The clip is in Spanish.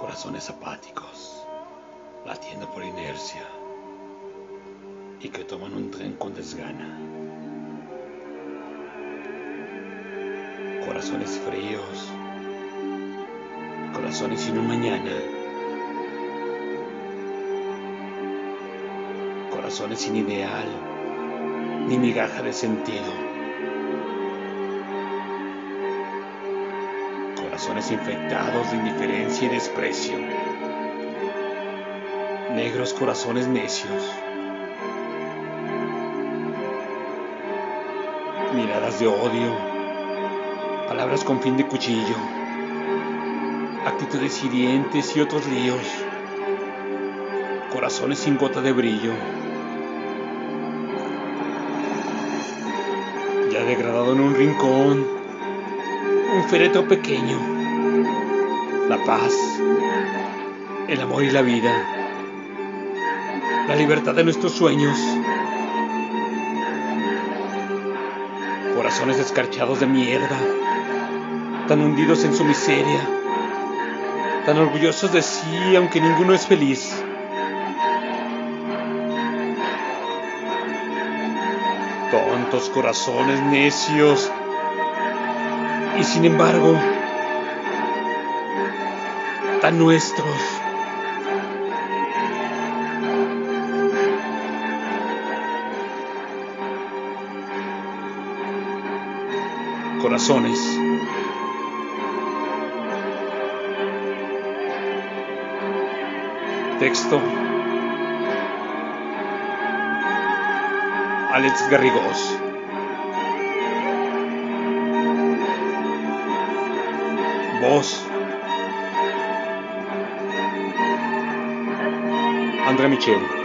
corazones apáticos, latiendo por inercia y que toman un tren con desgana. Corazones fríos, corazones sin un mañana, corazones sin ideal ni migaja de sentido. Corazones infectados de indiferencia y desprecio, negros corazones necios, miradas de odio, palabras con fin de cuchillo, actitudes hirientes y otros líos, corazones sin gota de brillo. Ya degradado en un rincón, un féretro pequeño, la paz, el amor y la vida, la libertad de nuestros sueños, corazones escarchados de mierda, tan hundidos en su miseria, tan orgullosos de sí aunque ninguno es feliz. Tontos corazones necios y sin embargo, tan nuestros. Corazones. Texto. Alex Garrigós. Voz. André Michel.